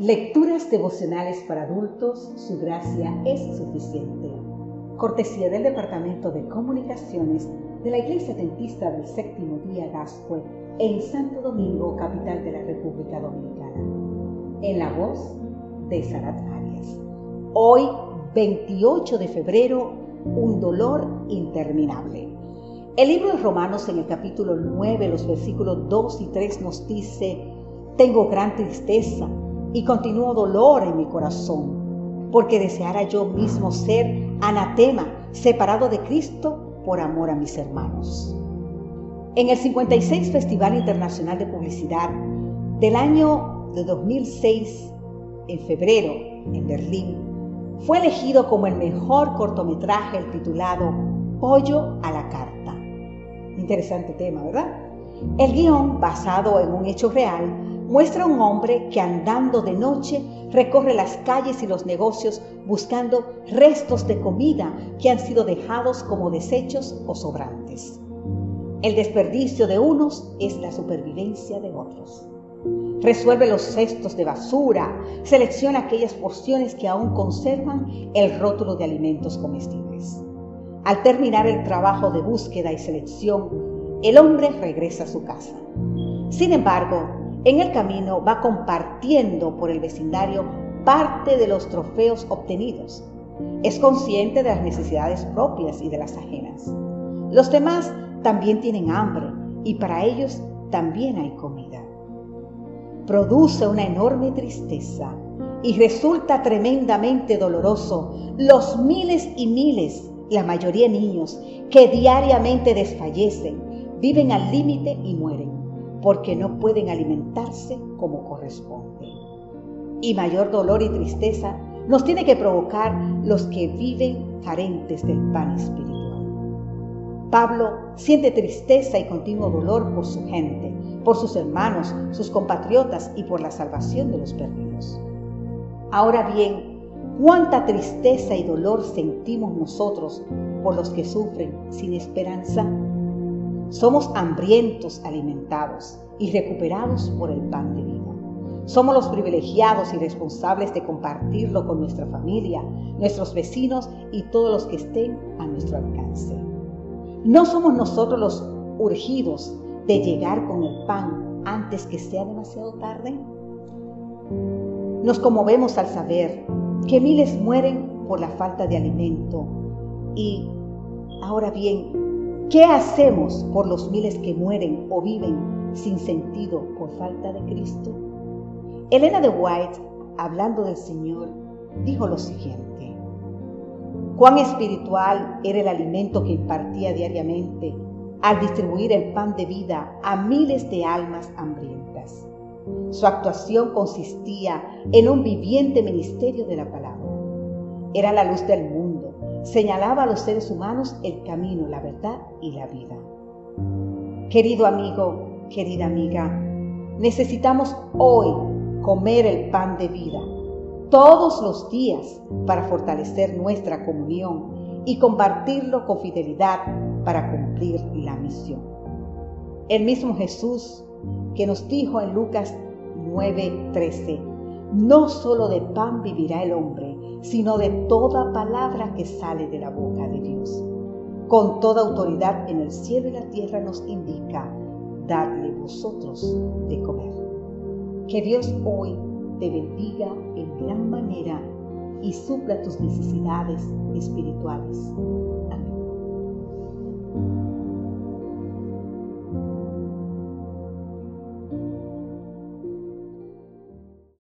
Lecturas devocionales para adultos, su gracia es suficiente. Cortesía del Departamento de Comunicaciones de la Iglesia Dentista del Séptimo Día Gascue en Santo Domingo, capital de la República Dominicana. En la voz de Sarat Arias. Hoy, 28 de febrero, un dolor interminable. El libro de Romanos en el capítulo 9, los versículos 2 y 3 nos dice, tengo gran tristeza y continuo dolor en mi corazón, porque deseara yo mismo ser anatema, separado de Cristo por amor a mis hermanos. En el 56 Festival Internacional de Publicidad del año de 2006, en febrero, en Berlín, fue elegido como el mejor cortometraje el titulado Pollo a la Carta. Interesante tema, ¿verdad? El guion, basado en un hecho real, muestra un hombre que andando de noche recorre las calles y los negocios buscando restos de comida que han sido dejados como desechos o sobrantes. El desperdicio de unos es la supervivencia de otros. Resuelve los cestos de basura, selecciona aquellas porciones que aún conservan el rótulo de alimentos comestibles. Al terminar el trabajo de búsqueda y selección, el hombre regresa a su casa. Sin embargo, en el camino va compartiendo por el vecindario parte de los trofeos obtenidos. Es consciente de las necesidades propias y de las ajenas. Los demás también tienen hambre y para ellos también hay comida. Produce una enorme tristeza y resulta tremendamente doloroso los miles y miles, la mayoría niños, que diariamente desfallecen, viven al límite y mueren porque no pueden alimentarse como corresponde. Y mayor dolor y tristeza nos tiene que provocar los que viven carentes del pan espiritual. Pablo siente tristeza y continuo dolor por su gente, por sus hermanos, sus compatriotas y por la salvación de los perdidos. Ahora bien, cuánta tristeza y dolor sentimos nosotros por los que sufren sin esperanza somos hambrientos alimentados y recuperados por el pan de vida. Somos los privilegiados y responsables de compartirlo con nuestra familia, nuestros vecinos y todos los que estén a nuestro alcance. No somos nosotros los urgidos de llegar con el pan antes que sea demasiado tarde. Nos conmovemos al saber que miles mueren por la falta de alimento y, ahora bien, ¿Qué hacemos por los miles que mueren o viven sin sentido por falta de Cristo? Elena de White, hablando del Señor, dijo lo siguiente. Cuán espiritual era el alimento que impartía diariamente al distribuir el pan de vida a miles de almas hambrientas. Su actuación consistía en un viviente ministerio de la palabra. Era la luz del mundo señalaba a los seres humanos el camino, la verdad y la vida. Querido amigo, querida amiga, necesitamos hoy comer el pan de vida todos los días para fortalecer nuestra comunión y compartirlo con fidelidad para cumplir la misión. El mismo Jesús que nos dijo en Lucas 9:13, no solo de pan vivirá el hombre, sino de toda palabra que sale de la boca de Dios. Con toda autoridad en el cielo y la tierra nos indica, darle vosotros de comer. Que Dios hoy te bendiga en gran manera y supla tus necesidades espirituales.